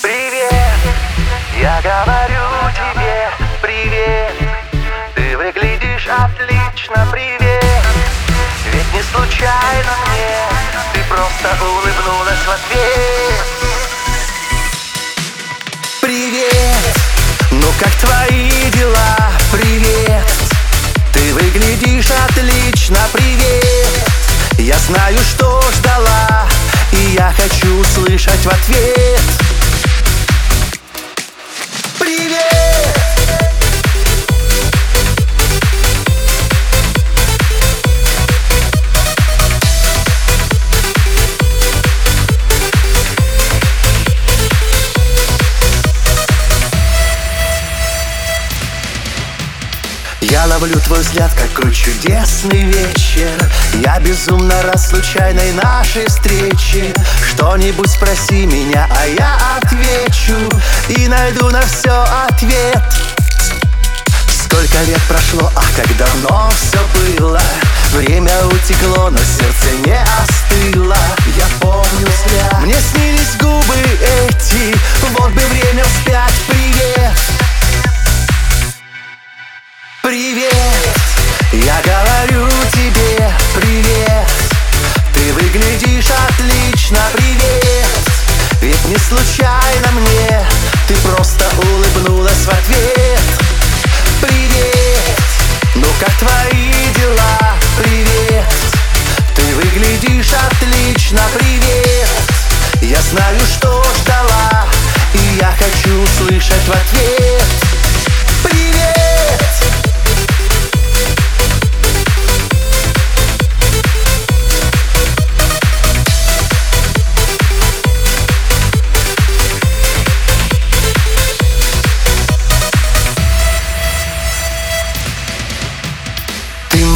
Привет, я говорю тебе привет. Ты выглядишь отлично, привет. Ведь не случайно мне Ты просто улыбнулась в ответ. Привет, ну как твои дела, привет Ты выглядишь отлично, привет знаю, что ждала И я хочу услышать в ответ Я ловлю твой взгляд, какой чудесный вечер. Я безумно рад случайной нашей встрече. Что-нибудь спроси меня, а я отвечу. И найду на все ответ. Сколько лет прошло, ах, как давно все было? Время утекло, но сердце не остыло Привет, я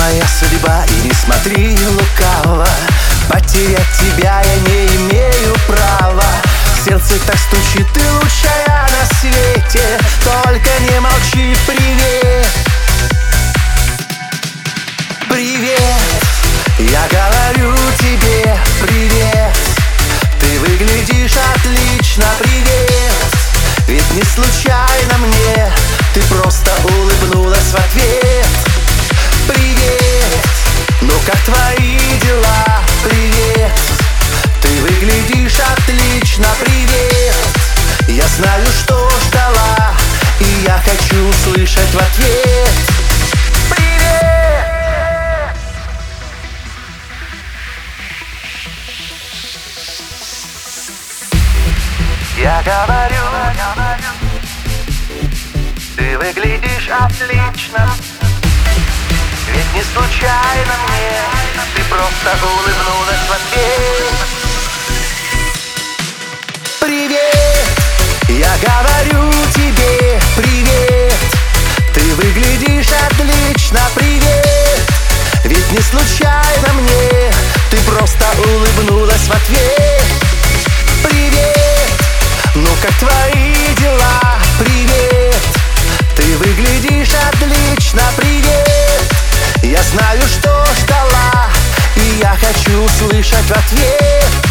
моя судьба. И не смотри лукаво Потерять тебя я не имею права. Сердце так стучит, ты лучшая на свете. Только не молчи, привет. Привет, я говорю тебе привет. Ты выглядишь отлично, привет. Ведь не случайно мне Ты просто улыбнулась в ответ знаю, что ждала И я хочу услышать в ответ. Привет! Я говорю, ты выглядишь отлично. Ведь не случайно мне Ты просто улыбнулась в ответ услышать в ответ